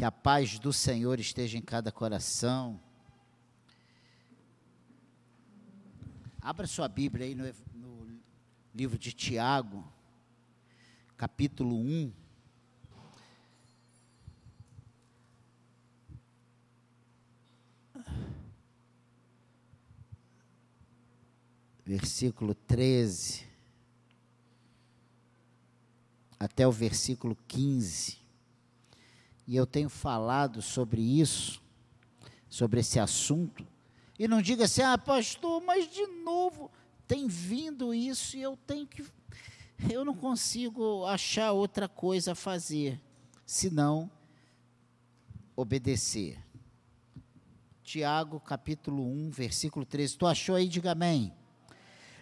Que a paz do Senhor esteja em cada coração. Abra sua Bíblia aí no, no livro de Tiago, capítulo 1. Versículo 13 até o versículo 15. E eu tenho falado sobre isso, sobre esse assunto. E não diga assim, ah, pastor, mas de novo tem vindo isso e eu tenho que. Eu não consigo achar outra coisa a fazer, senão obedecer. Tiago, capítulo 1, versículo 13. Tu achou aí? Diga amém.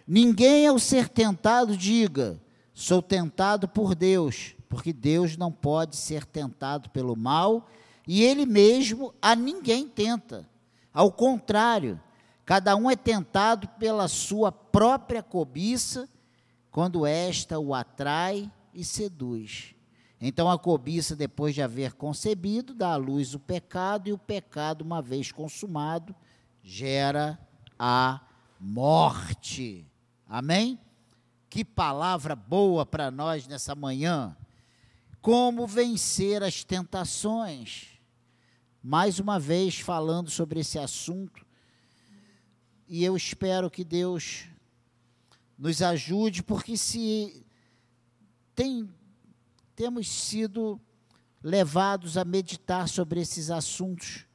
Ninguém ao ser tentado diga, Sou tentado por Deus, porque Deus não pode ser tentado pelo mal e ele mesmo a ninguém tenta. Ao contrário, cada um é tentado pela sua própria cobiça, quando esta o atrai e seduz. Então a cobiça, depois de haver concebido, dá à luz o pecado, e o pecado, uma vez consumado, gera a morte. Amém? Que palavra boa para nós nessa manhã. Como vencer as tentações. Mais uma vez falando sobre esse assunto. E eu espero que Deus nos ajude, porque se tem, temos sido levados a meditar sobre esses assuntos,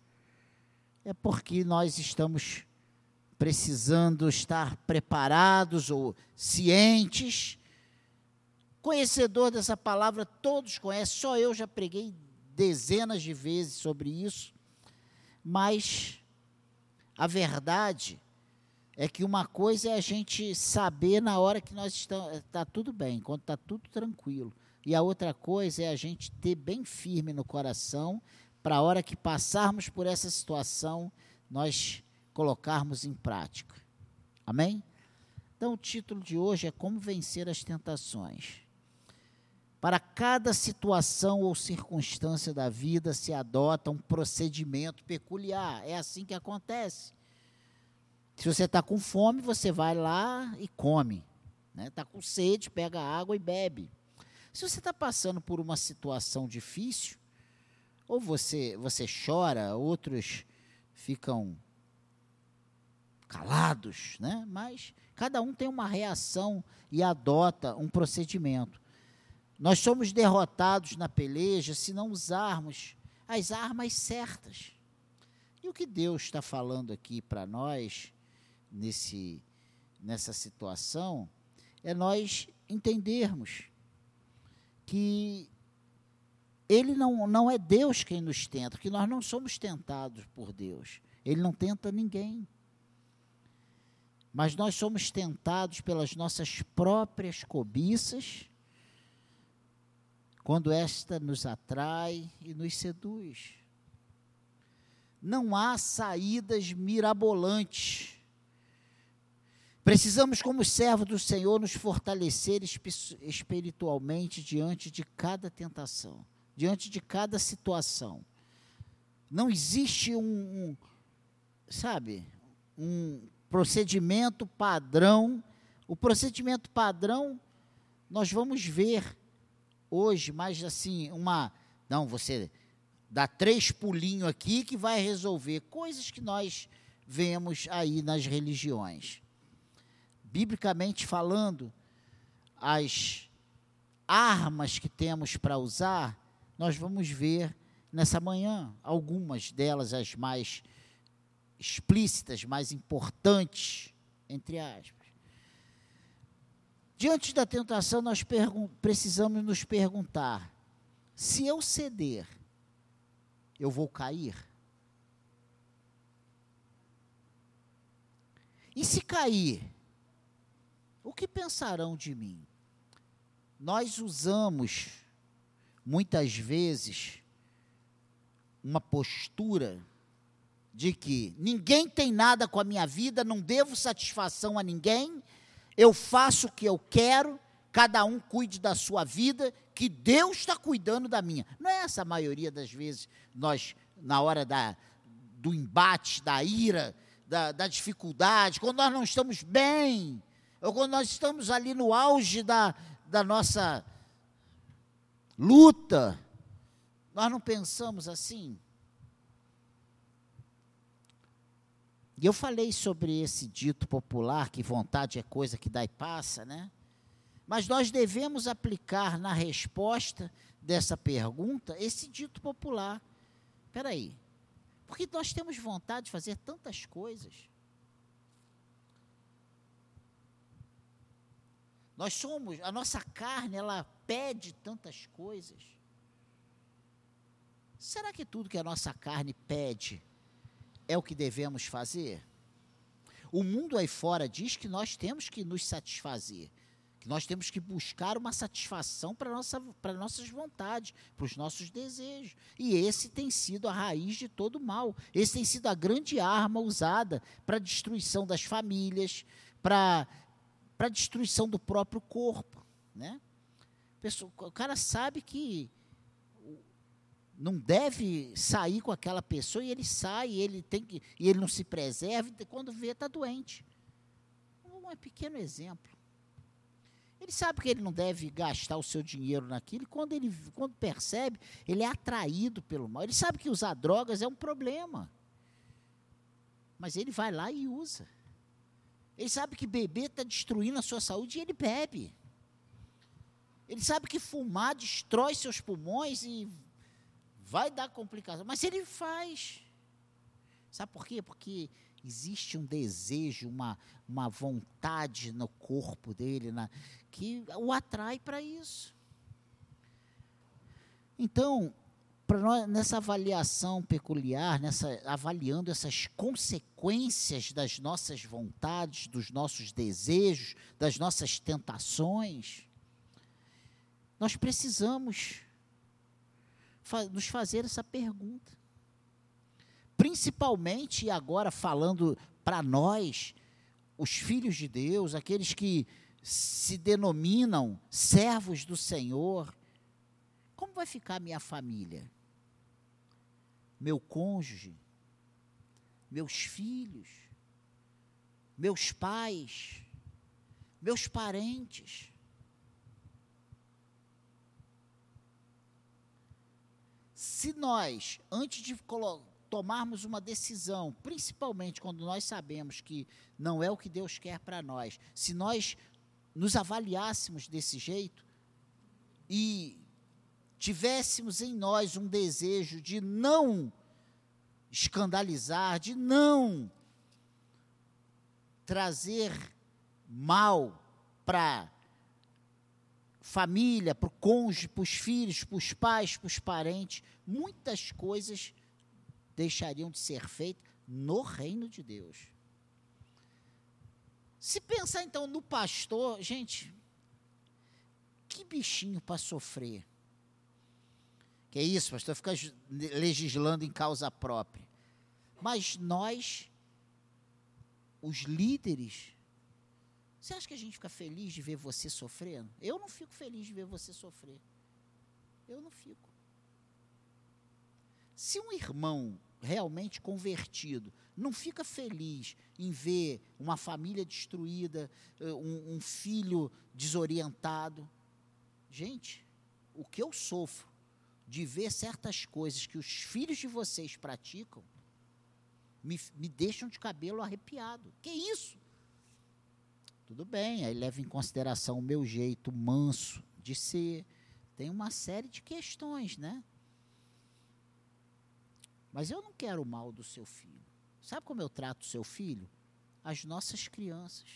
é porque nós estamos precisando estar preparados ou cientes. Conhecedor dessa palavra, todos conhecem, só eu já preguei dezenas de vezes sobre isso, mas a verdade é que uma coisa é a gente saber na hora que nós estamos, está tudo bem, quando está tudo tranquilo, e a outra coisa é a gente ter bem firme no coração, para a hora que passarmos por essa situação, nós colocarmos em prática. Amém? Então, o título de hoje é Como Vencer as Tentações. Para cada situação ou circunstância da vida se adota um procedimento peculiar. É assim que acontece. Se você está com fome, você vai lá e come. Está né? Tá com sede, pega água e bebe. Se você está passando por uma situação difícil, ou você, você chora, outros ficam calados, né? mas cada um tem uma reação e adota um procedimento. Nós somos derrotados na peleja se não usarmos as armas certas. E o que Deus está falando aqui para nós, nesse, nessa situação, é nós entendermos que Ele não, não é Deus quem nos tenta, que nós não somos tentados por Deus. Ele não tenta ninguém mas nós somos tentados pelas nossas próprias cobiças, quando esta nos atrai e nos seduz. Não há saídas mirabolantes. Precisamos, como servo do Senhor, nos fortalecer espiritualmente diante de cada tentação, diante de cada situação. Não existe um, um sabe, um procedimento padrão. O procedimento padrão nós vamos ver hoje, mas assim, uma. Não, você dá três pulinhos aqui que vai resolver coisas que nós vemos aí nas religiões. Biblicamente falando, as armas que temos para usar, nós vamos ver nessa manhã, algumas delas as mais explícitas, mais importantes, entre aspas. Diante da tentação, nós precisamos nos perguntar: se eu ceder, eu vou cair? E se cair, o que pensarão de mim? Nós usamos, muitas vezes, uma postura de que ninguém tem nada com a minha vida, não devo satisfação a ninguém, eu faço o que eu quero cada um cuide da sua vida, que Deus está cuidando da minha. Não é essa a maioria das vezes, nós, na hora da, do embate, da ira, da, da dificuldade, quando nós não estamos bem, ou quando nós estamos ali no auge da, da nossa luta, nós não pensamos assim? E eu falei sobre esse dito popular, que vontade é coisa que dá e passa, né? Mas nós devemos aplicar na resposta dessa pergunta esse dito popular. Espera aí, porque nós temos vontade de fazer tantas coisas. Nós somos, a nossa carne, ela pede tantas coisas. Será que tudo que a nossa carne pede é o que devemos fazer? O mundo aí fora diz que nós temos que nos satisfazer, que nós temos que buscar uma satisfação para nossa, para nossas vontades, para os nossos desejos. E esse tem sido a raiz de todo mal. Esse tem sido a grande arma usada para a destruição das famílias, para a destruição do próprio corpo, né? O cara sabe que não deve sair com aquela pessoa e ele sai, ele tem que, e ele não se preserva, e quando vê está doente. Um pequeno exemplo. Ele sabe que ele não deve gastar o seu dinheiro naquilo, e quando ele quando percebe, ele é atraído pelo mal. Ele sabe que usar drogas é um problema. Mas ele vai lá e usa. Ele sabe que beber está destruindo a sua saúde e ele bebe. Ele sabe que fumar destrói seus pulmões e vai dar complicação. Mas ele faz. Sabe por quê? Porque existe um desejo, uma, uma vontade no corpo dele na, que o atrai para isso. Então, nós, nessa avaliação peculiar, nessa, avaliando essas consequências das nossas vontades, dos nossos desejos, das nossas tentações, nós precisamos nos fazer essa pergunta. Principalmente, agora falando para nós, os filhos de Deus, aqueles que se denominam servos do Senhor, como vai ficar minha família? Meu cônjuge? Meus filhos? Meus pais? Meus parentes? Se nós, antes de tomarmos uma decisão, principalmente quando nós sabemos que não é o que Deus quer para nós, se nós nos avaliássemos desse jeito e tivéssemos em nós um desejo de não escandalizar, de não trazer mal para família, para o cônjuge, para os filhos, para os pais, para os parentes, muitas coisas deixariam de ser feitas no reino de Deus. Se pensar então no pastor, gente, que bichinho para sofrer. Que é isso, pastor, fica legislando em causa própria. Mas nós, os líderes, você acha que a gente fica feliz de ver você sofrendo? Eu não fico feliz de ver você sofrer. Eu não fico. Se um irmão realmente convertido não fica feliz em ver uma família destruída, eh, um, um filho desorientado, gente, o que eu sofro de ver certas coisas que os filhos de vocês praticam, me, me deixam de cabelo arrepiado. Que isso? Tudo bem, aí leva em consideração o meu jeito manso de ser. Tem uma série de questões, né? Mas eu não quero o mal do seu filho. Sabe como eu trato o seu filho? As nossas crianças.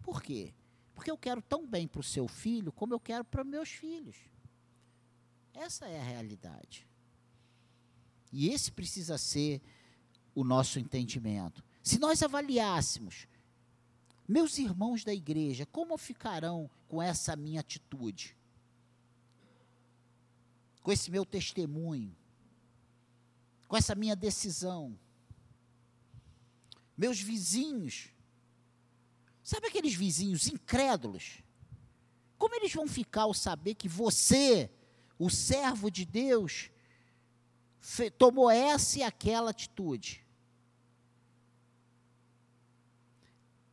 Por quê? Porque eu quero tão bem para o seu filho como eu quero para meus filhos. Essa é a realidade. E esse precisa ser o nosso entendimento. Se nós avaliássemos, meus irmãos da igreja, como ficarão com essa minha atitude? Com esse meu testemunho? Com essa minha decisão? Meus vizinhos, sabe aqueles vizinhos incrédulos? Como eles vão ficar ao saber que você, o servo de Deus, tomou essa e aquela atitude?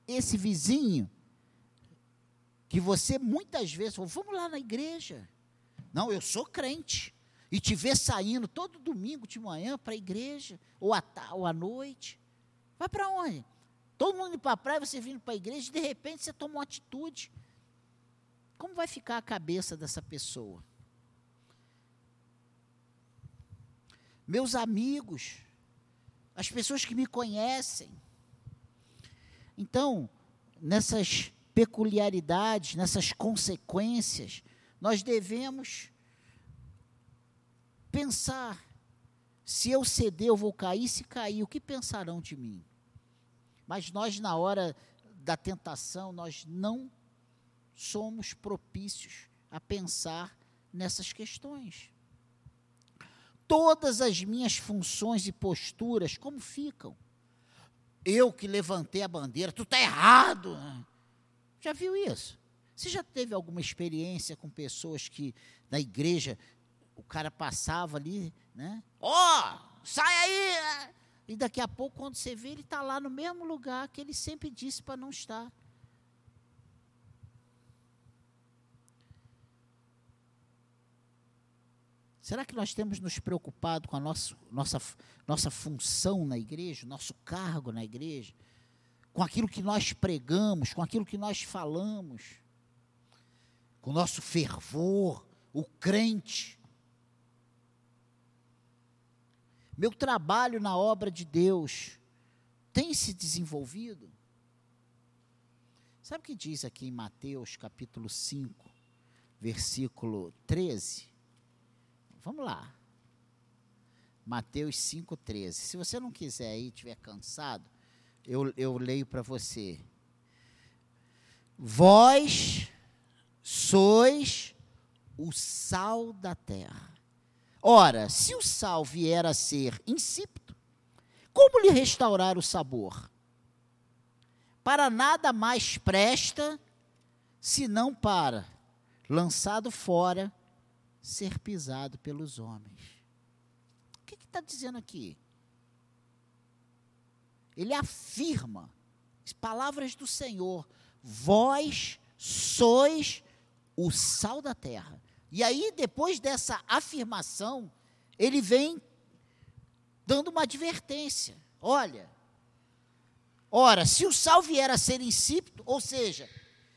Esse vizinho, que você muitas vezes falou, vamos lá na igreja. Não, eu sou crente. E te ver saindo todo domingo de manhã para a igreja, ou à, ou à noite. Vai para onde? Todo mundo indo para a praia, você vindo para a igreja, e de repente você toma uma atitude. Como vai ficar a cabeça dessa pessoa? Meus amigos, as pessoas que me conhecem. Então, nessas peculiaridades, nessas consequências, nós devemos pensar: se eu ceder, eu vou cair, se cair, o que pensarão de mim? Mas nós, na hora da tentação, nós não somos propícios a pensar nessas questões. Todas as minhas funções e posturas, como ficam? Eu que levantei a bandeira, tu está errado. Já viu isso? Você já teve alguma experiência com pessoas que na igreja o cara passava ali, né? Ó, oh, sai aí! E daqui a pouco, quando você vê, ele está lá no mesmo lugar que ele sempre disse para não estar. Será que nós temos nos preocupado com a nossa, nossa, nossa função na igreja, nosso cargo na igreja, com aquilo que nós pregamos, com aquilo que nós falamos, com o nosso fervor, o crente? Meu trabalho na obra de Deus tem se desenvolvido? Sabe o que diz aqui em Mateus capítulo 5, versículo 13? Vamos lá. Mateus 5,13. Se você não quiser aí, estiver cansado, eu, eu leio para você. Vós sois o sal da terra. Ora, se o sal vier a ser insípido, como lhe restaurar o sabor? Para nada mais presta, senão para, lançado fora, ser pisado pelos homens. O que está dizendo aqui? Ele afirma, palavras do Senhor, vós sois o sal da terra. E aí, depois dessa afirmação, ele vem dando uma advertência. Olha, ora, se o sal vier a ser insípido, ou seja,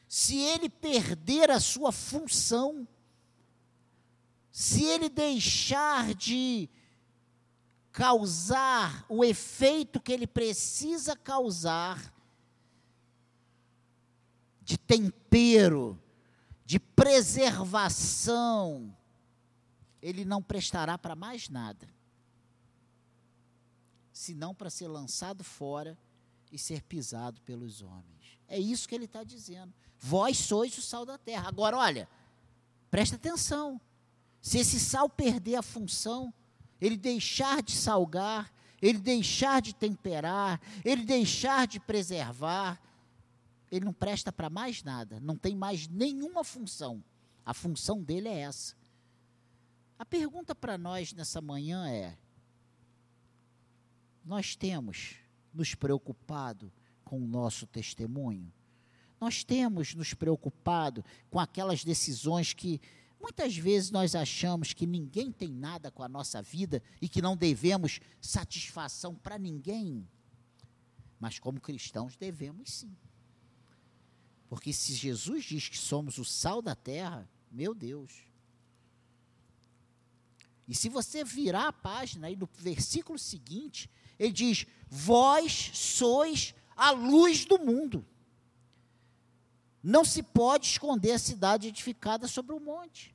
se ele perder a sua função, se ele deixar de causar o efeito que ele precisa causar, de tempero, de preservação, ele não prestará para mais nada, senão para ser lançado fora e ser pisado pelos homens. É isso que ele está dizendo. Vós sois o sal da terra. Agora, olha, presta atenção. Se esse sal perder a função, ele deixar de salgar, ele deixar de temperar, ele deixar de preservar, ele não presta para mais nada, não tem mais nenhuma função. A função dele é essa. A pergunta para nós nessa manhã é: nós temos nos preocupado com o nosso testemunho? Nós temos nos preocupado com aquelas decisões que muitas vezes nós achamos que ninguém tem nada com a nossa vida e que não devemos satisfação para ninguém? Mas como cristãos devemos sim. Porque se Jesus diz que somos o sal da terra, meu Deus. E se você virar a página aí no versículo seguinte, ele diz: Vós sois a luz do mundo. Não se pode esconder a cidade edificada sobre o monte,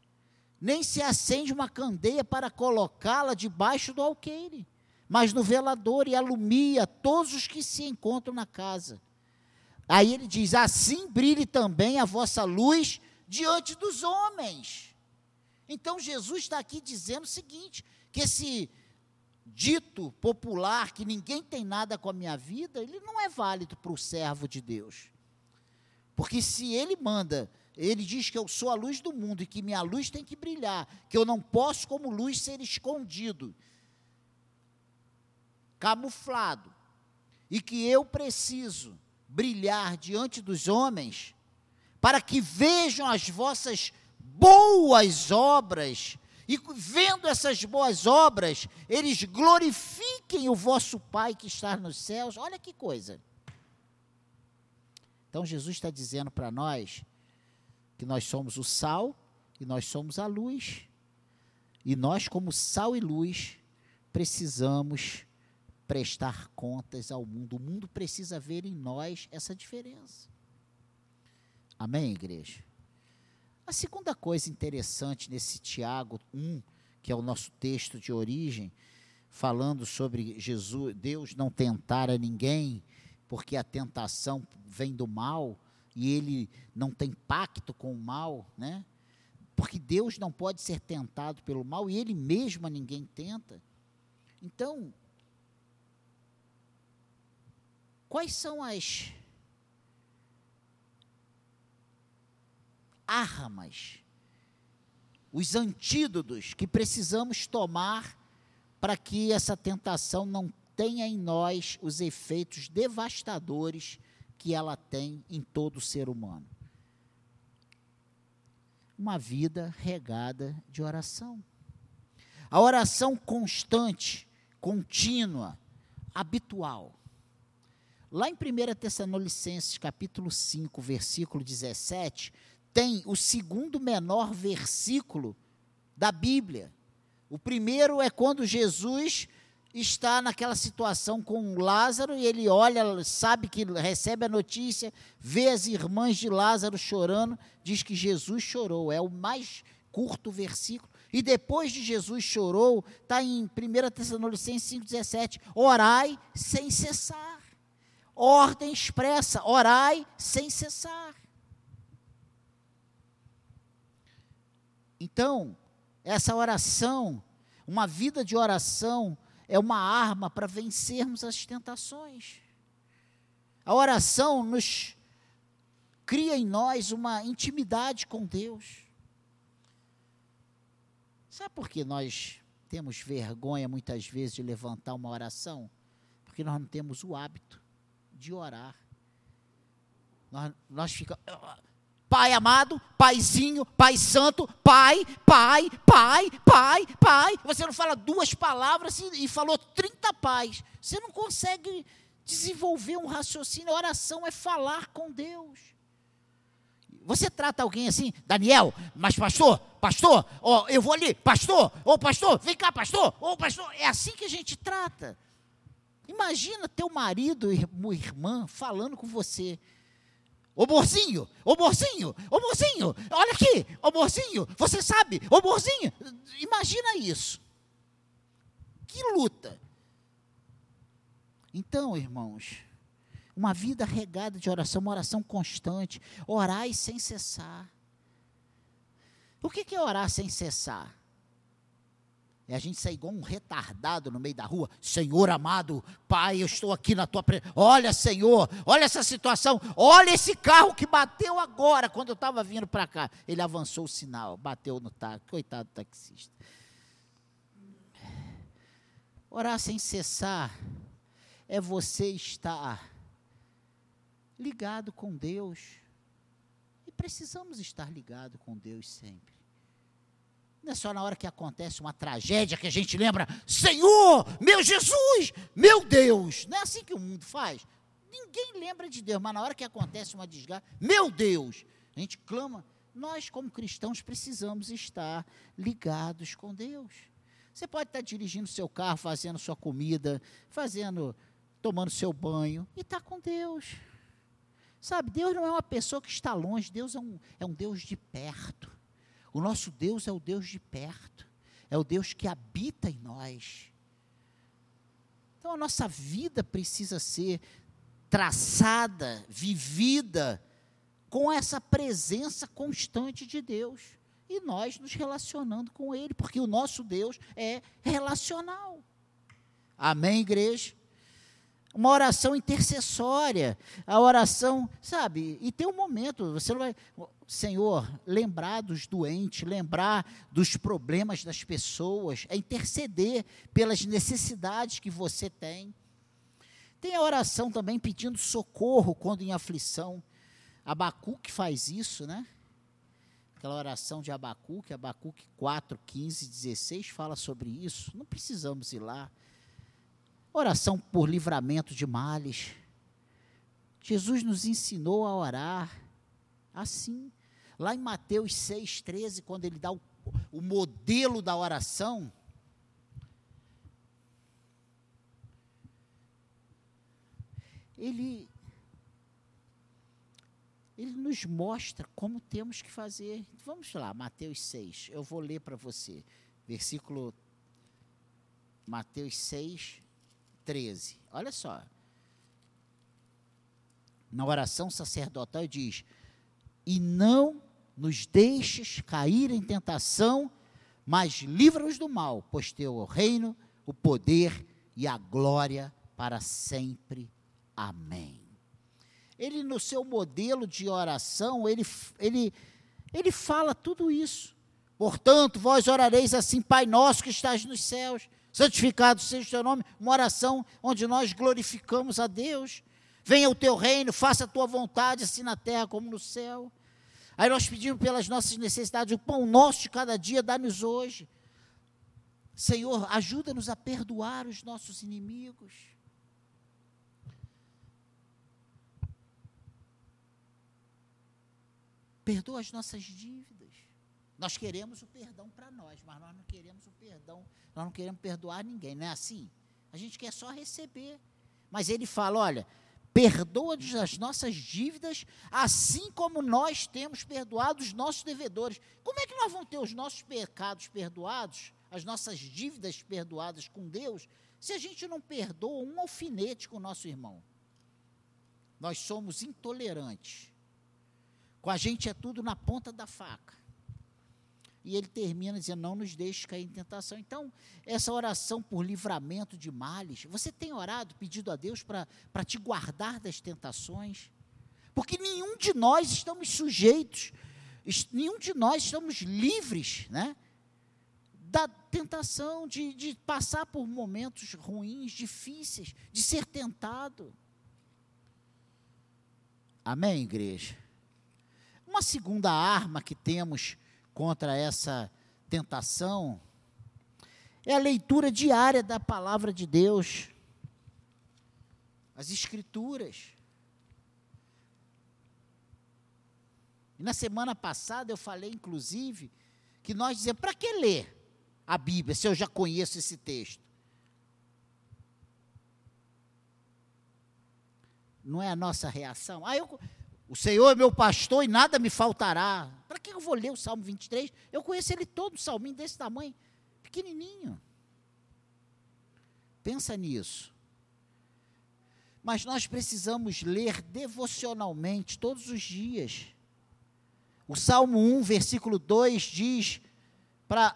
nem se acende uma candeia para colocá-la debaixo do alqueire, mas no velador e alumia todos os que se encontram na casa. Aí ele diz: Assim brilhe também a vossa luz diante dos homens. Então Jesus está aqui dizendo o seguinte: que esse dito popular, que ninguém tem nada com a minha vida, ele não é válido para o servo de Deus. Porque se ele manda ele diz que eu sou a luz do mundo e que minha luz tem que brilhar, que eu não posso, como luz, ser escondido, camuflado, e que eu preciso brilhar diante dos homens, para que vejam as vossas boas obras, e vendo essas boas obras, eles glorifiquem o vosso Pai que está nos céus. Olha que coisa. Então Jesus está dizendo para nós que nós somos o sal e nós somos a luz. E nós, como sal e luz, precisamos prestar contas ao mundo. O mundo precisa ver em nós essa diferença. Amém, igreja? A segunda coisa interessante nesse Tiago 1, que é o nosso texto de origem, falando sobre Jesus, Deus não tentar a ninguém, porque a tentação vem do mal e ele não tem pacto com o mal, né? Porque Deus não pode ser tentado pelo mal e ele mesmo a ninguém tenta. Então, quais são as armas, os antídotos que precisamos tomar para que essa tentação não tenha em nós os efeitos devastadores que ela tem em todo ser humano. Uma vida regada de oração. A oração constante, contínua, habitual. Lá em 1 Tessalonicenses, capítulo 5, versículo 17, tem o segundo menor versículo da Bíblia. O primeiro é quando Jesus está naquela situação com Lázaro e ele olha, sabe que recebe a notícia, vê as irmãs de Lázaro chorando, diz que Jesus chorou. É o mais curto versículo. E depois de Jesus chorou, está em 1 Tessalonicenses 5,17: orai sem cessar. Ordem expressa, orai sem cessar. Então, essa oração, uma vida de oração, é uma arma para vencermos as tentações. A oração nos cria em nós uma intimidade com Deus. Sabe por que nós temos vergonha muitas vezes de levantar uma oração? Porque nós não temos o hábito de orar. Nós, nós ficamos. Pai amado, Paizinho, Pai Santo, Pai, Pai, Pai, Pai, Pai. Você não fala duas palavras e, falou 30 pais. Você não consegue desenvolver um raciocínio. A oração é falar com Deus. Você trata alguém assim, Daniel, mas pastor, pastor, ó, eu vou ali, pastor, ô pastor, vem cá, pastor, ô pastor. É assim que a gente trata. Imagina teu marido, irmã, falando com você. Ô morzinho, ô morzinho, ô morzinho, olha aqui, ô morzinho, você sabe, ô morzinho. Imagina isso. Que luta. Então, irmãos, uma vida regada de oração, uma oração constante, orar sem cessar. O que é orar sem cessar? É a gente sair igual um retardado no meio da rua. Senhor amado, Pai, eu estou aqui na tua presença. Olha, Senhor, olha essa situação. Olha esse carro que bateu agora, quando eu estava vindo para cá. Ele avançou o sinal, bateu no táxi. Coitado do taxista. Orar sem cessar é você estar ligado com Deus. E precisamos estar ligado com Deus sempre. Não é só na hora que acontece uma tragédia que a gente lembra, Senhor, meu Jesus, meu Deus. Não é assim que o mundo faz. Ninguém lembra de Deus, mas na hora que acontece uma desgraça, meu Deus, a gente clama. Nós, como cristãos, precisamos estar ligados com Deus. Você pode estar dirigindo seu carro, fazendo sua comida, fazendo, tomando seu banho, e está com Deus. Sabe, Deus não é uma pessoa que está longe, Deus é um, é um Deus de perto. O nosso Deus é o Deus de perto, é o Deus que habita em nós. Então a nossa vida precisa ser traçada, vivida com essa presença constante de Deus e nós nos relacionando com Ele, porque o nosso Deus é relacional. Amém, igreja? Uma oração intercessória, a oração, sabe? E tem um momento, você não vai, Senhor, lembrar dos doentes, lembrar dos problemas das pessoas, é interceder pelas necessidades que você tem. Tem a oração também pedindo socorro quando em aflição. Abacuque faz isso, né? Aquela oração de Abacuque, Abacuque 4, 15, 16 fala sobre isso. Não precisamos ir lá. Oração por livramento de males. Jesus nos ensinou a orar assim. Lá em Mateus 6, 13, quando ele dá o, o modelo da oração, ele, ele nos mostra como temos que fazer. Vamos lá, Mateus 6, eu vou ler para você, versículo Mateus 6, 13. Olha só. Na oração sacerdotal diz: E não nos deixes cair em tentação, mas livra-nos do mal, pois teu o reino, o poder e a glória para sempre. Amém. Ele, no seu modelo de oração, ele, ele, ele fala tudo isso. Portanto, vós orareis assim, Pai nosso que estás nos céus, santificado seja o teu nome, uma oração onde nós glorificamos a Deus. Venha o teu reino, faça a tua vontade, assim na terra como no céu. Aí nós pedimos pelas nossas necessidades, o pão nosso de cada dia, dá-nos hoje. Senhor, ajuda-nos a perdoar os nossos inimigos. Perdoa as nossas dívidas. Nós queremos o perdão para nós, mas nós não queremos o perdão, nós não queremos perdoar ninguém, não é assim? A gente quer só receber. Mas ele fala: olha, perdoa-nos as nossas dívidas, assim como nós temos perdoado os nossos devedores. Como é que nós vamos ter os nossos pecados perdoados, as nossas dívidas perdoadas com Deus, se a gente não perdoa um alfinete com o nosso irmão? Nós somos intolerantes. Com a gente é tudo na ponta da faca. E ele termina dizendo: Não nos deixe cair em tentação. Então, essa oração por livramento de males, você tem orado, pedido a Deus para te guardar das tentações? Porque nenhum de nós estamos sujeitos, nenhum de nós estamos livres, né? Da tentação de, de passar por momentos ruins, difíceis, de ser tentado. Amém, igreja? Uma segunda arma que temos contra essa tentação é a leitura diária da palavra de Deus, as Escrituras. E na semana passada eu falei, inclusive, que nós dizemos: para que ler a Bíblia se eu já conheço esse texto? Não é a nossa reação? Ah, eu, o Senhor é meu pastor e nada me faltará. Vou ler o Salmo 23? Eu conheço ele todo, um salminho desse tamanho, pequenininho. Pensa nisso. Mas nós precisamos ler devocionalmente todos os dias. O Salmo 1, versículo 2 diz para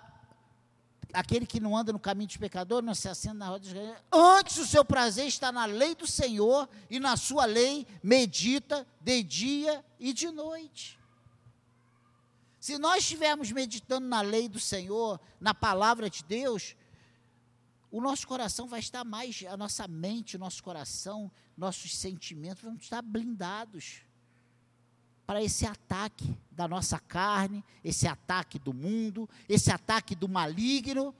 aquele que não anda no caminho dos pecadores, não se assenta na roda dos antes o seu prazer está na lei do Senhor, e na sua lei medita de dia e de noite. Se nós estivermos meditando na lei do Senhor, na palavra de Deus, o nosso coração vai estar mais, a nossa mente, o nosso coração, nossos sentimentos vão estar blindados para esse ataque da nossa carne, esse ataque do mundo, esse ataque do maligno,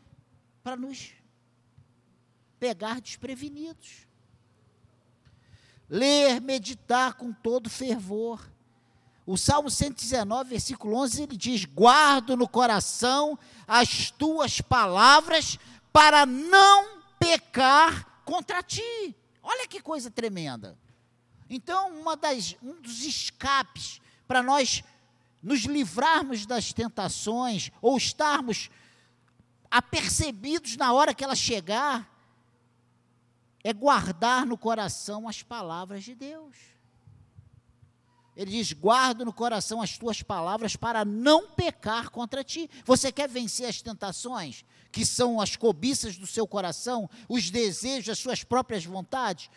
para nos pegar desprevenidos. Ler, meditar com todo fervor. O Salmo 119, versículo 11, ele diz: Guardo no coração as tuas palavras para não pecar contra ti. Olha que coisa tremenda. Então, uma das, um dos escapes para nós nos livrarmos das tentações ou estarmos apercebidos na hora que ela chegar, é guardar no coração as palavras de Deus. Ele diz: guarda no coração as tuas palavras para não pecar contra ti. Você quer vencer as tentações, que são as cobiças do seu coração, os desejos, as suas próprias vontades?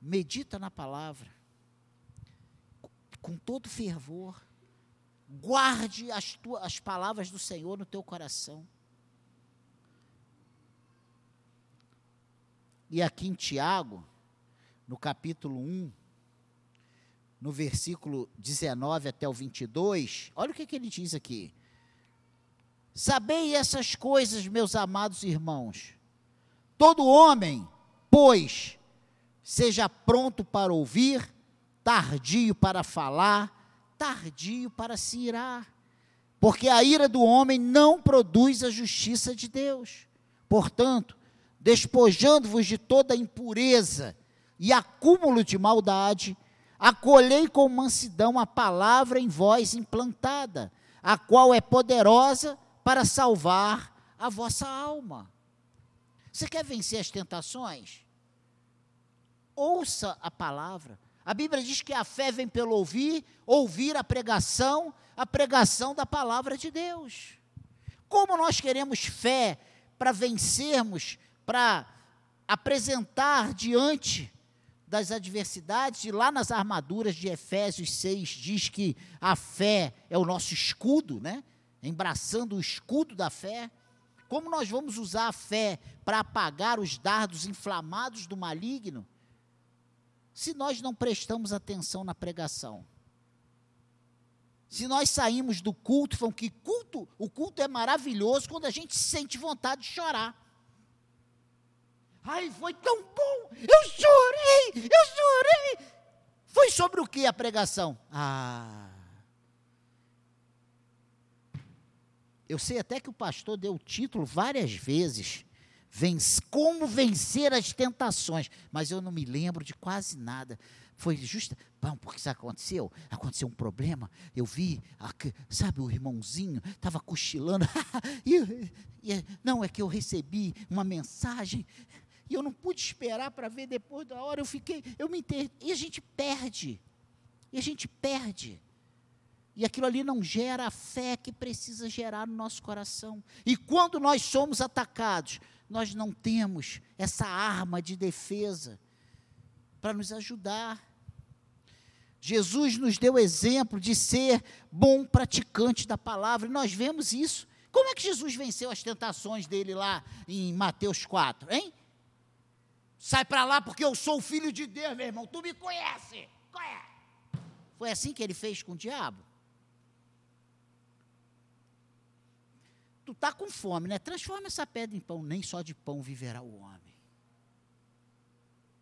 Medita na palavra com todo fervor. guarde as, tuas, as palavras do Senhor no teu coração. E aqui em Tiago, no capítulo 1, no versículo 19 até o 22, olha o que, que ele diz aqui. Sabei essas coisas, meus amados irmãos. Todo homem, pois, seja pronto para ouvir, tardio para falar, tardio para se irar. Porque a ira do homem não produz a justiça de Deus. Portanto, despojando-vos de toda impureza e acúmulo de maldade, acolhei com mansidão a palavra em vós implantada, a qual é poderosa para salvar a vossa alma. Você quer vencer as tentações? Ouça a palavra. A Bíblia diz que a fé vem pelo ouvir, ouvir a pregação, a pregação da palavra de Deus. Como nós queremos fé para vencermos, para apresentar diante das adversidades, e lá nas armaduras de Efésios 6 diz que a fé é o nosso escudo, né? Embraçando o escudo da fé. Como nós vamos usar a fé para apagar os dardos inflamados do maligno? se nós não prestamos atenção na pregação. Se nós saímos do culto, falamos que culto, o culto é maravilhoso quando a gente sente vontade de chorar. Ai, foi tão bom! Eu chorei! Eu chorei! Foi sobre o que a pregação? Ah. Eu sei até que o pastor deu o título várias vezes como vencer as tentações. Mas eu não me lembro de quase nada. Foi justo. Bom, porque isso aconteceu? Aconteceu um problema. Eu vi, sabe, o irmãozinho estava cochilando. e, e, não, é que eu recebi uma mensagem e eu não pude esperar para ver depois da hora. Eu fiquei, eu me enterrei. E a gente perde. E a gente perde. E aquilo ali não gera a fé que precisa gerar no nosso coração. E quando nós somos atacados, nós não temos essa arma de defesa para nos ajudar. Jesus nos deu exemplo de ser bom praticante da palavra, e nós vemos isso. Como é que Jesus venceu as tentações dele lá em Mateus 4, hein? Sai para lá porque eu sou o filho de Deus, meu irmão, tu me conhece. Conhece. Foi assim que ele fez com o diabo? tu está com fome, né? Transforma essa pedra em pão, nem só de pão viverá o homem.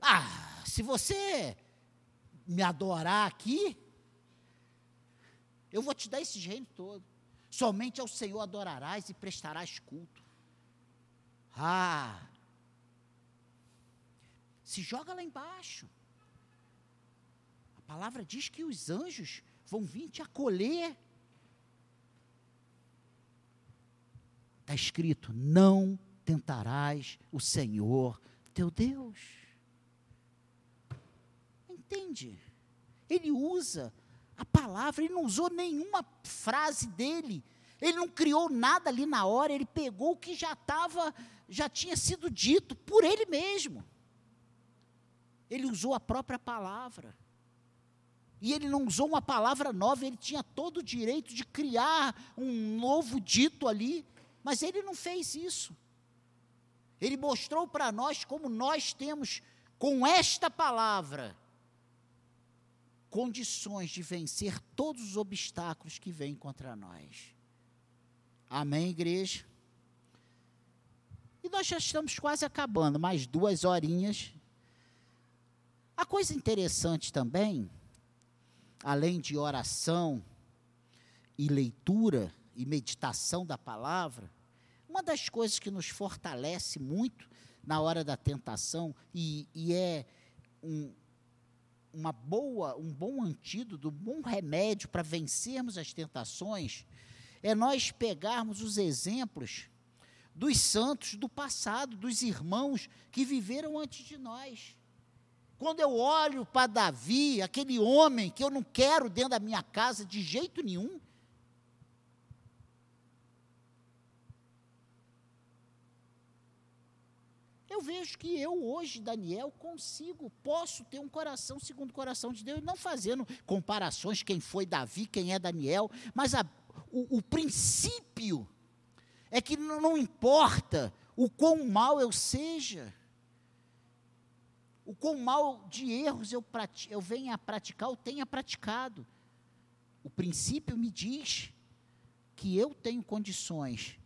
Ah, se você me adorar aqui, eu vou te dar esse reino todo. Somente ao Senhor adorarás e prestarás culto. Ah, se joga lá embaixo. A palavra diz que os anjos vão vir te acolher Está escrito: não tentarás o Senhor teu Deus. Entende? Ele usa a palavra, ele não usou nenhuma frase dele. Ele não criou nada ali na hora, ele pegou o que já estava, já tinha sido dito por ele mesmo. Ele usou a própria palavra. E ele não usou uma palavra nova, ele tinha todo o direito de criar um novo dito ali. Mas ele não fez isso. Ele mostrou para nós como nós temos, com esta palavra, condições de vencer todos os obstáculos que vêm contra nós. Amém, igreja? E nós já estamos quase acabando, mais duas horinhas. A coisa interessante também, além de oração e leitura, e meditação da palavra, uma das coisas que nos fortalece muito na hora da tentação e, e é um, uma boa, um bom antídoto, um bom remédio para vencermos as tentações, é nós pegarmos os exemplos dos santos do passado, dos irmãos que viveram antes de nós. Quando eu olho para Davi, aquele homem que eu não quero dentro da minha casa de jeito nenhum, Eu vejo que eu hoje, Daniel, consigo, posso ter um coração segundo o coração de Deus, não fazendo comparações, quem foi Davi, quem é Daniel, mas a, o, o princípio é que não, não importa o quão mal eu seja, o quão mal de erros eu, eu venha a praticar, ou tenha praticado. O princípio me diz que eu tenho condições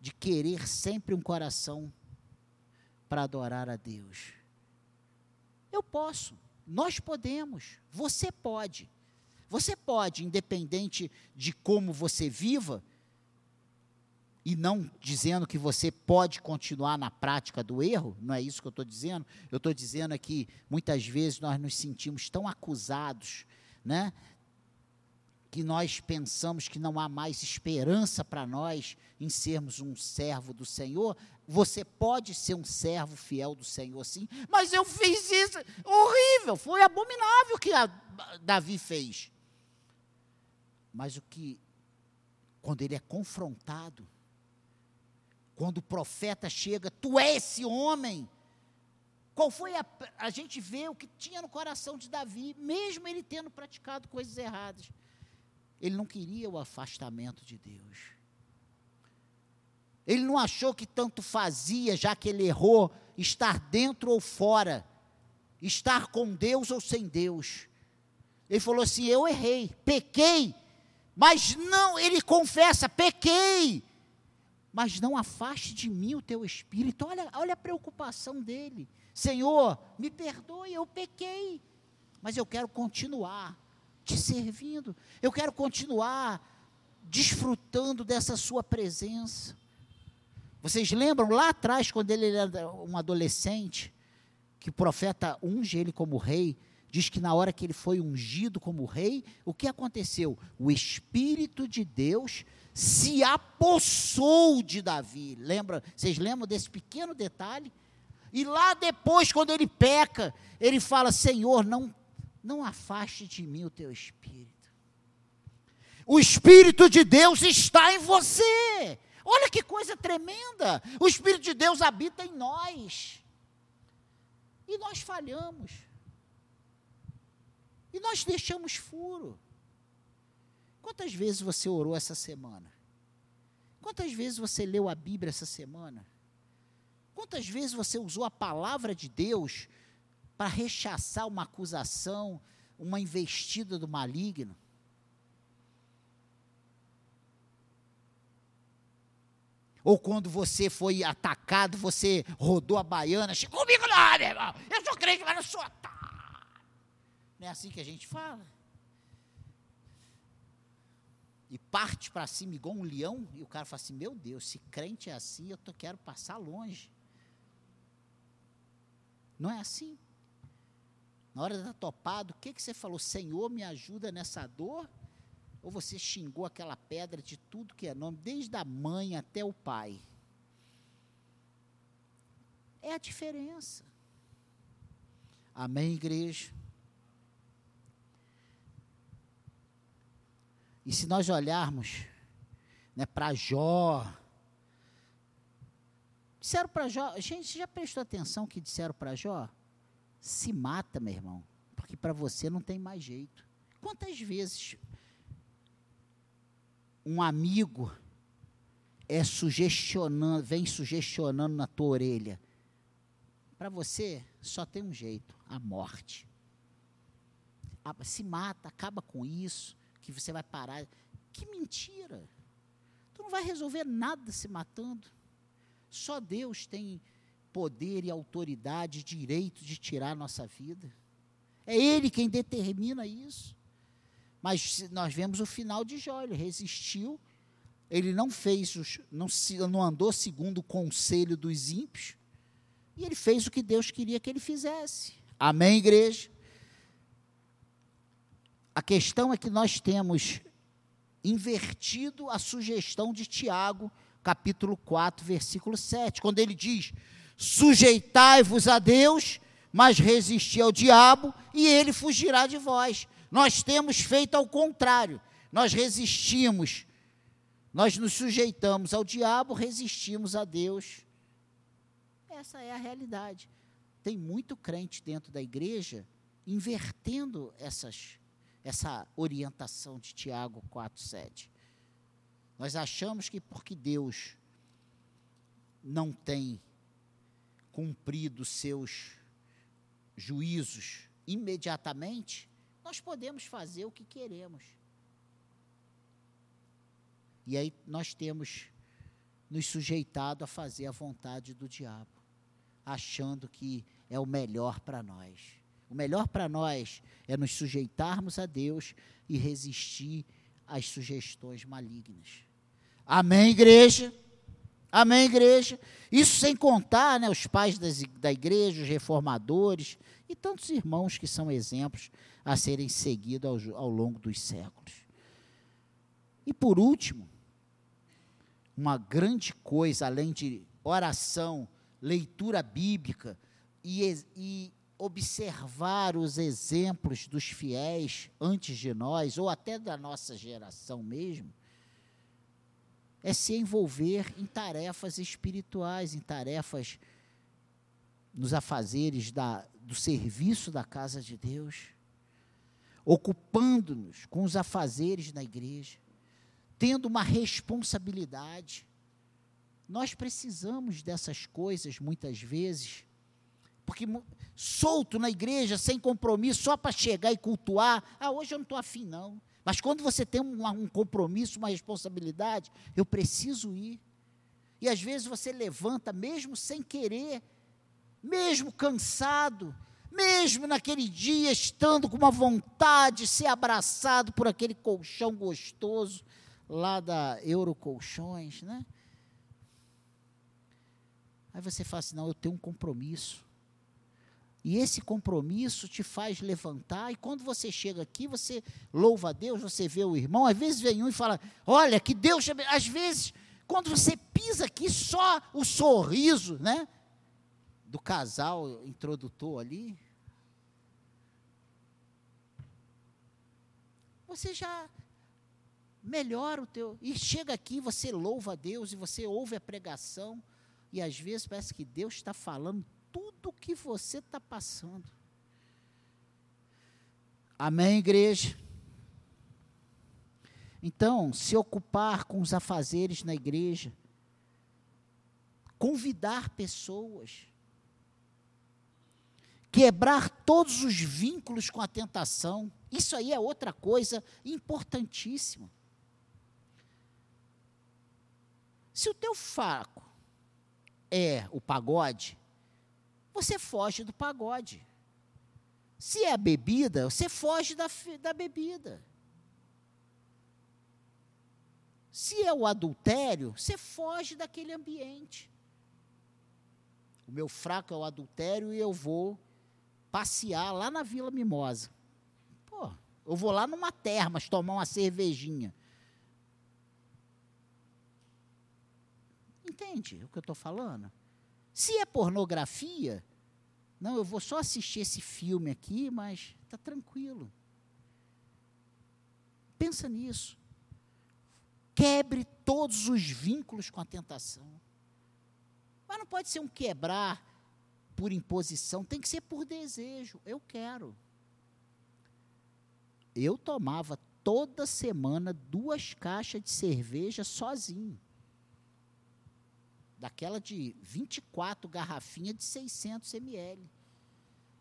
de querer sempre um coração para adorar a Deus. Eu posso, nós podemos, você pode. Você pode, independente de como você viva, e não dizendo que você pode continuar na prática do erro, não é isso que eu estou dizendo. Eu estou dizendo é que muitas vezes nós nos sentimos tão acusados, né? Que nós pensamos que não há mais esperança para nós em sermos um servo do Senhor. Você pode ser um servo fiel do Senhor, sim, mas eu fiz isso, horrível, foi abominável o que Davi fez. Mas o que, quando ele é confrontado, quando o profeta chega, tu és esse homem. Qual foi a. A gente vê o que tinha no coração de Davi, mesmo ele tendo praticado coisas erradas. Ele não queria o afastamento de Deus. Ele não achou que tanto fazia, já que ele errou, estar dentro ou fora, estar com Deus ou sem Deus. Ele falou assim: Eu errei, pequei, mas não, ele confessa: pequei, mas não afaste de mim o teu espírito. Olha, olha a preocupação dele. Senhor, me perdoe, eu pequei, mas eu quero continuar te servindo, eu quero continuar desfrutando dessa sua presença. Vocês lembram lá atrás, quando ele era um adolescente, que o profeta unge ele como rei, diz que na hora que ele foi ungido como rei, o que aconteceu? O Espírito de Deus se apossou de Davi. Lembra? Vocês lembram desse pequeno detalhe? E lá depois, quando ele peca, ele fala: Senhor, não, não afaste de mim o teu espírito. O Espírito de Deus está em você. Olha que coisa tremenda. O Espírito de Deus habita em nós. E nós falhamos. E nós deixamos furo. Quantas vezes você orou essa semana? Quantas vezes você leu a Bíblia essa semana? Quantas vezes você usou a palavra de Deus para rechaçar uma acusação, uma investida do maligno? Ou quando você foi atacado, você rodou a baiana, comigo não, meu irmão, eu sou crente, mas não sou otário. Não é assim que a gente fala? E parte para cima igual um leão, e o cara fala assim: Meu Deus, se crente é assim, eu tô, quero passar longe. Não é assim. Na hora da topada, o que, que você falou? Senhor, me ajuda nessa dor? Ou você xingou aquela pedra de tudo que é nome, desde a mãe até o pai? É a diferença. Amém, igreja? E se nós olharmos né, para Jó, disseram para Jó, gente, já prestou atenção que disseram para Jó? Se mata, meu irmão, porque para você não tem mais jeito. Quantas vezes um amigo é sugestionando, vem sugestionando na tua orelha? Para você só tem um jeito, a morte. Se mata, acaba com isso que você vai parar. Que mentira! Tu não vai resolver nada se matando. Só Deus tem poder e autoridade, direito de tirar a nossa vida. É Ele quem determina isso. Mas nós vemos o final de Jó, ele resistiu, ele não fez, os, não, não andou segundo o conselho dos ímpios, e ele fez o que Deus queria que ele fizesse. Amém, igreja? A questão é que nós temos invertido a sugestão de Tiago, capítulo 4, versículo 7, quando ele diz: Sujeitai-vos a Deus, mas resisti ao diabo, e ele fugirá de vós. Nós temos feito ao contrário, nós resistimos, nós nos sujeitamos ao diabo, resistimos a Deus. Essa é a realidade. Tem muito crente dentro da igreja invertendo essas, essa orientação de Tiago 4,7. Nós achamos que porque Deus não tem cumprido seus juízos imediatamente, nós podemos fazer o que queremos. E aí nós temos nos sujeitado a fazer a vontade do diabo, achando que é o melhor para nós. O melhor para nós é nos sujeitarmos a Deus e resistir às sugestões malignas. Amém, igreja? Amém, igreja? Isso sem contar né, os pais das, da igreja, os reformadores e tantos irmãos que são exemplos a serem seguidos ao, ao longo dos séculos. E por último, uma grande coisa, além de oração, leitura bíblica e, e observar os exemplos dos fiéis antes de nós, ou até da nossa geração mesmo, é se envolver em tarefas espirituais, em tarefas nos afazeres da, do serviço da casa de Deus, ocupando-nos com os afazeres na igreja, tendo uma responsabilidade. Nós precisamos dessas coisas muitas vezes, porque solto na igreja, sem compromisso, só para chegar e cultuar, ah, hoje eu não estou afim, não. Mas quando você tem um, um compromisso, uma responsabilidade, eu preciso ir. E às vezes você levanta, mesmo sem querer, mesmo cansado, mesmo naquele dia estando com uma vontade de ser abraçado por aquele colchão gostoso lá da Eurocolchões, né? Aí você fala assim: não, eu tenho um compromisso. E esse compromisso te faz levantar, e quando você chega aqui, você louva a Deus, você vê o irmão, às vezes vem um e fala: Olha, que Deus. Às vezes, quando você pisa aqui, só o sorriso, né? Do casal introdutor ali. Você já melhora o teu. E chega aqui, você louva a Deus, e você ouve a pregação, e às vezes parece que Deus está falando tudo que você está passando. Amém, igreja? Então, se ocupar com os afazeres na igreja, convidar pessoas, quebrar todos os vínculos com a tentação, isso aí é outra coisa importantíssima. Se o teu fraco é o pagode, você foge do pagode. Se é bebida, você foge da, da bebida. Se é o adultério, você foge daquele ambiente. O meu fraco é o adultério e eu vou passear lá na Vila Mimosa. Pô, eu vou lá numa termas tomar uma cervejinha. Entende o que eu estou falando? Se é pornografia, não, eu vou só assistir esse filme aqui, mas está tranquilo. Pensa nisso. Quebre todos os vínculos com a tentação. Mas não pode ser um quebrar por imposição, tem que ser por desejo. Eu quero. Eu tomava toda semana duas caixas de cerveja sozinho daquela de 24 garrafinhas de 600 ml.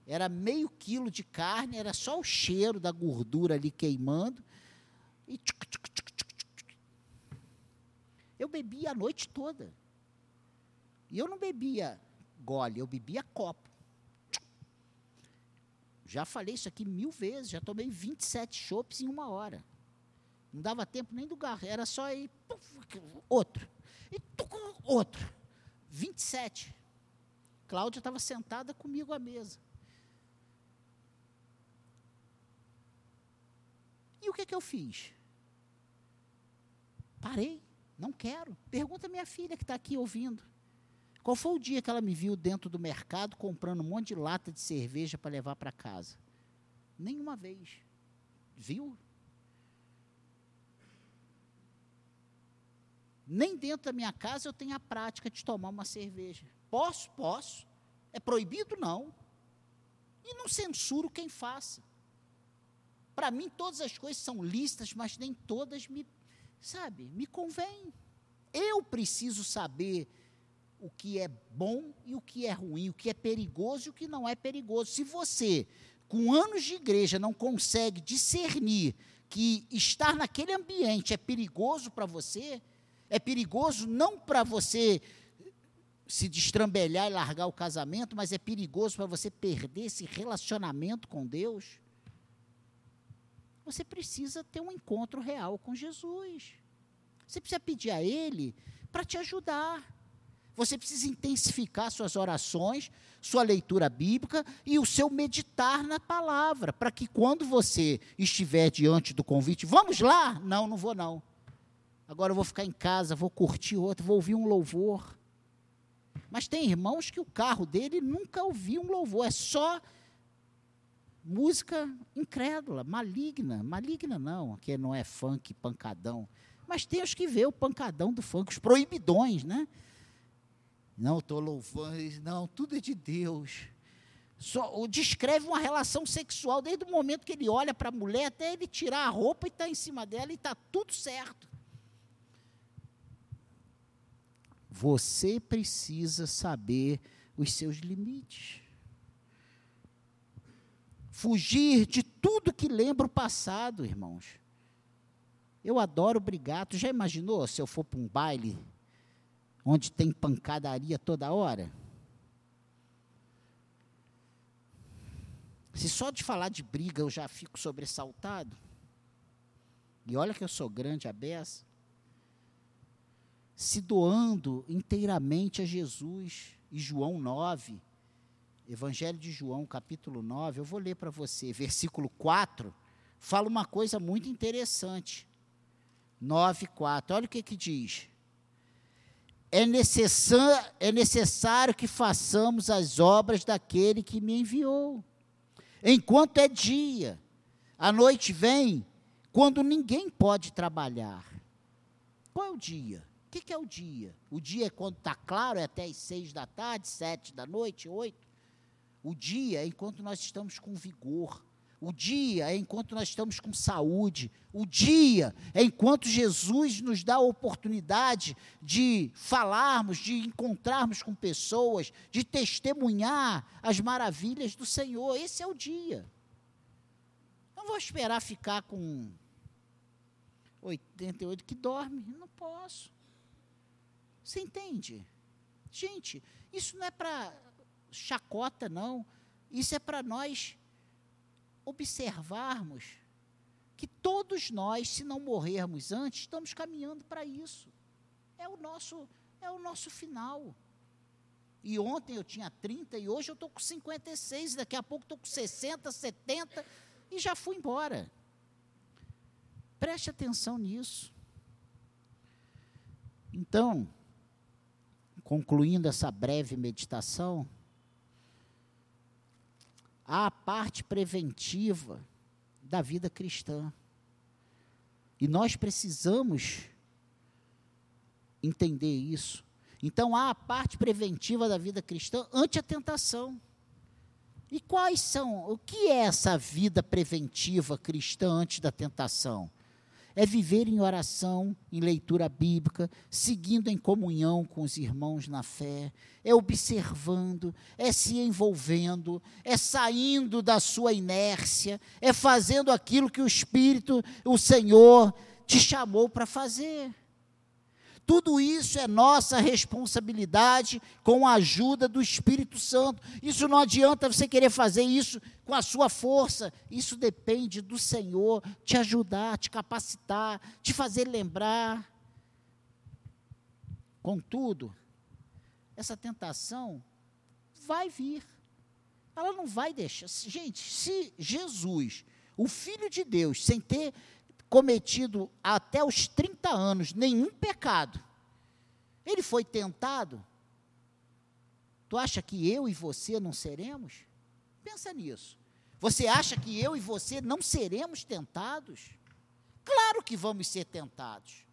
Era meio quilo de carne, era só o cheiro da gordura ali queimando. E tchuc, tchuc, tchuc, eu bebia a noite toda. E eu não bebia gole, eu bebia copo. Já falei isso aqui mil vezes, já tomei 27 chopes em uma hora. Não dava tempo nem do garro, era só ir, outro e outro. 27. Cláudia estava sentada comigo à mesa. E o que, que eu fiz? Parei, não quero. Pergunta minha filha que está aqui ouvindo. Qual foi o dia que ela me viu dentro do mercado comprando um monte de lata de cerveja para levar para casa? Nenhuma vez. Viu? Nem dentro da minha casa eu tenho a prática de tomar uma cerveja. Posso? Posso. É proibido? Não. E não censuro quem faça. Para mim, todas as coisas são listas, mas nem todas me, sabe, me convêm. Eu preciso saber o que é bom e o que é ruim, o que é perigoso e o que não é perigoso. Se você, com anos de igreja, não consegue discernir que estar naquele ambiente é perigoso para você, é perigoso não para você se destrambelhar e largar o casamento, mas é perigoso para você perder esse relacionamento com Deus. Você precisa ter um encontro real com Jesus. Você precisa pedir a Ele para te ajudar. Você precisa intensificar suas orações, sua leitura bíblica e o seu meditar na palavra, para que quando você estiver diante do convite, vamos lá? Não, não vou não. Agora eu vou ficar em casa, vou curtir outro, vou ouvir um louvor. Mas tem irmãos que o carro dele nunca ouviu um louvor, é só música incrédula, maligna, maligna não, que não é funk, pancadão. Mas tem os que vê o pancadão do funk, os proibidões, né? Não estou louvando, não, tudo é de Deus. Só, descreve uma relação sexual desde o momento que ele olha para a mulher até ele tirar a roupa e está em cima dela e está tudo certo. Você precisa saber os seus limites. Fugir de tudo que lembra o passado, irmãos. Eu adoro brigar. Tu já imaginou se eu for para um baile onde tem pancadaria toda hora? Se só de falar de briga eu já fico sobressaltado. E olha que eu sou grande a beça. Se doando inteiramente a Jesus. E João 9, Evangelho de João, capítulo 9, eu vou ler para você, versículo 4, fala uma coisa muito interessante. 9, 4, olha o que, que diz é, necessário, é necessário que façamos as obras daquele que me enviou. Enquanto é dia, a noite vem, quando ninguém pode trabalhar. Qual é o dia? Que, que é o dia? O dia é quando está claro, é até as seis da tarde, sete da noite, oito. O dia é enquanto nós estamos com vigor, o dia é enquanto nós estamos com saúde. O dia é enquanto Jesus nos dá a oportunidade de falarmos, de encontrarmos com pessoas, de testemunhar as maravilhas do Senhor. Esse é o dia. Não vou esperar ficar com 88 que dorme. Não posso. Você entende? Gente, isso não é para chacota, não. Isso é para nós observarmos que todos nós, se não morrermos antes, estamos caminhando para isso. É o nosso é o nosso final. E ontem eu tinha 30 e hoje eu estou com 56, daqui a pouco estou com 60, 70 e já fui embora. Preste atenção nisso. Então, concluindo essa breve meditação, a parte preventiva da vida cristã. E nós precisamos entender isso. Então há a parte preventiva da vida cristã ante a tentação. E quais são, o que é essa vida preventiva cristã antes da tentação? É viver em oração, em leitura bíblica, seguindo em comunhão com os irmãos na fé, é observando, é se envolvendo, é saindo da sua inércia, é fazendo aquilo que o Espírito, o Senhor, te chamou para fazer. Tudo isso é nossa responsabilidade com a ajuda do Espírito Santo. Isso não adianta você querer fazer isso com a sua força. Isso depende do Senhor te ajudar, te capacitar, te fazer lembrar. Contudo, essa tentação vai vir. Ela não vai deixar. Gente, se Jesus, o Filho de Deus, sem ter cometido até os 30 anos nenhum pecado, ele foi tentado. Tu acha que eu e você não seremos? Pensa nisso. Você acha que eu e você não seremos tentados? Claro que vamos ser tentados.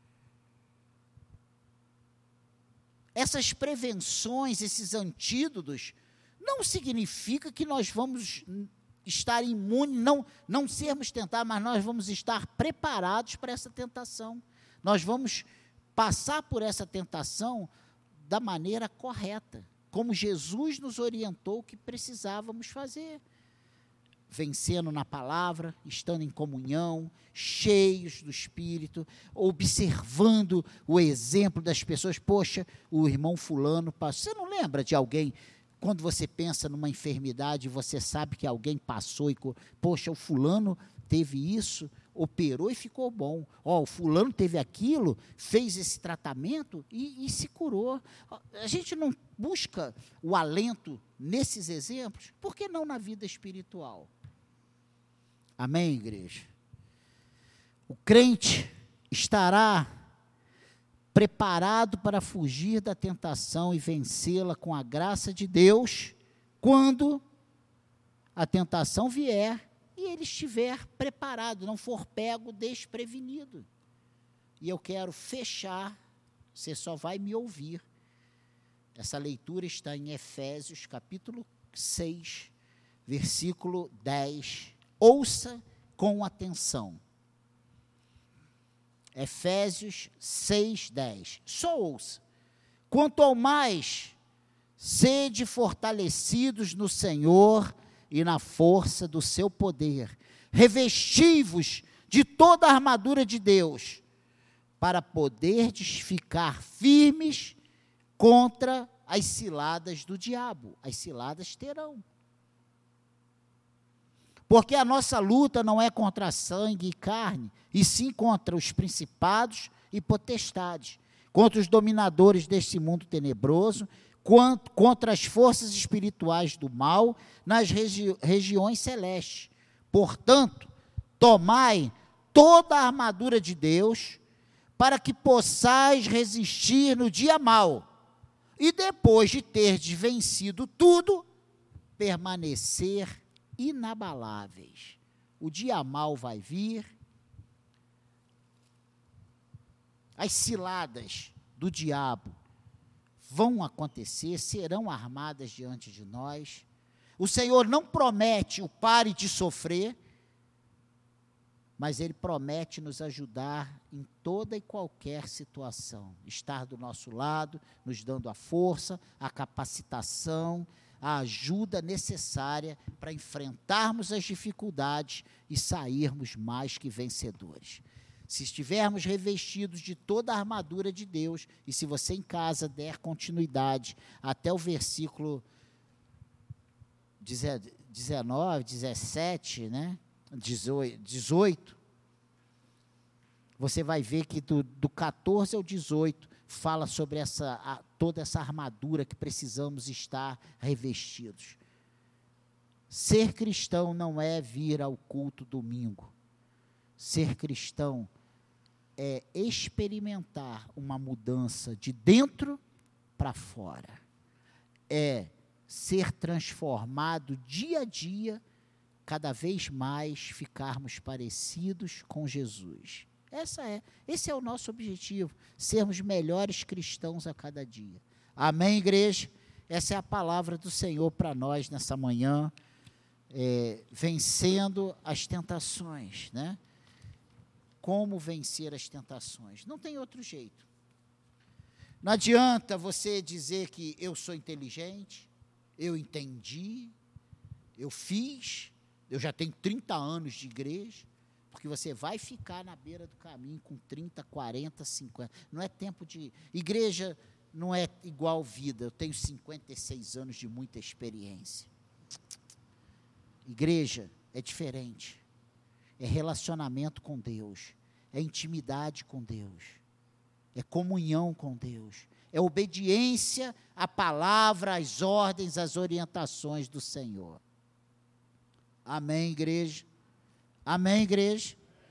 essas prevenções, esses antídotos, não significa que nós vamos estar imunes, não, não sermos tentados, mas nós vamos estar preparados para essa tentação. Nós vamos passar por essa tentação da maneira correta, como Jesus nos orientou que precisávamos fazer. Vencendo na palavra, estando em comunhão, cheios do Espírito, observando o exemplo das pessoas. Poxa, o irmão Fulano passou. Você não lembra de alguém quando você pensa numa enfermidade, você sabe que alguém passou e, poxa, o fulano teve isso, operou e ficou bom. Ó, o fulano teve aquilo, fez esse tratamento e, e se curou. A gente não busca o alento nesses exemplos, por que não na vida espiritual? Amém, igreja? O crente estará preparado para fugir da tentação e vencê-la com a graça de Deus, quando a tentação vier e ele estiver preparado, não for pego desprevenido. E eu quero fechar, você só vai me ouvir. Essa leitura está em Efésios capítulo 6, versículo 10. Ouça com atenção. Efésios 6, 10. Só ouça. Quanto ao mais, sede fortalecidos no Senhor e na força do seu poder. Revestivos de toda a armadura de Deus, para poderdes ficar firmes contra as ciladas do diabo. As ciladas terão. Porque a nossa luta não é contra sangue e carne, e sim contra os principados e potestades, contra os dominadores deste mundo tenebroso, contra as forças espirituais do mal nas regi regiões celestes. Portanto, tomai toda a armadura de Deus, para que possais resistir no dia mal, e depois de ter vencido tudo, permanecer inabaláveis. O dia mal vai vir, as ciladas do diabo vão acontecer, serão armadas diante de nós. O Senhor não promete o pare de sofrer, mas Ele promete nos ajudar em toda e qualquer situação, estar do nosso lado, nos dando a força, a capacitação, a ajuda necessária para enfrentarmos as dificuldades e sairmos mais que vencedores. Se estivermos revestidos de toda a armadura de Deus, e se você em casa der continuidade até o versículo 19, 17, né? 18, você vai ver que do, do 14 ao 18 fala sobre essa, toda essa armadura que precisamos estar revestidos. Ser cristão não é vir ao culto domingo. Ser cristão é experimentar uma mudança de dentro para fora. É ser transformado dia a dia, cada vez mais ficarmos parecidos com Jesus. Essa é, esse é o nosso objetivo, sermos melhores cristãos a cada dia. Amém, igreja? Essa é a palavra do Senhor para nós nessa manhã, é, vencendo as tentações, né? Como vencer as tentações? Não tem outro jeito. Não adianta você dizer que eu sou inteligente, eu entendi, eu fiz, eu já tenho 30 anos de igreja. Porque você vai ficar na beira do caminho com 30, 40, 50. Não é tempo de. Igreja não é igual vida. Eu tenho 56 anos de muita experiência. Igreja é diferente. É relacionamento com Deus. É intimidade com Deus. É comunhão com Deus. É obediência à palavra, às ordens, às orientações do Senhor. Amém, igreja? Amém, igreja?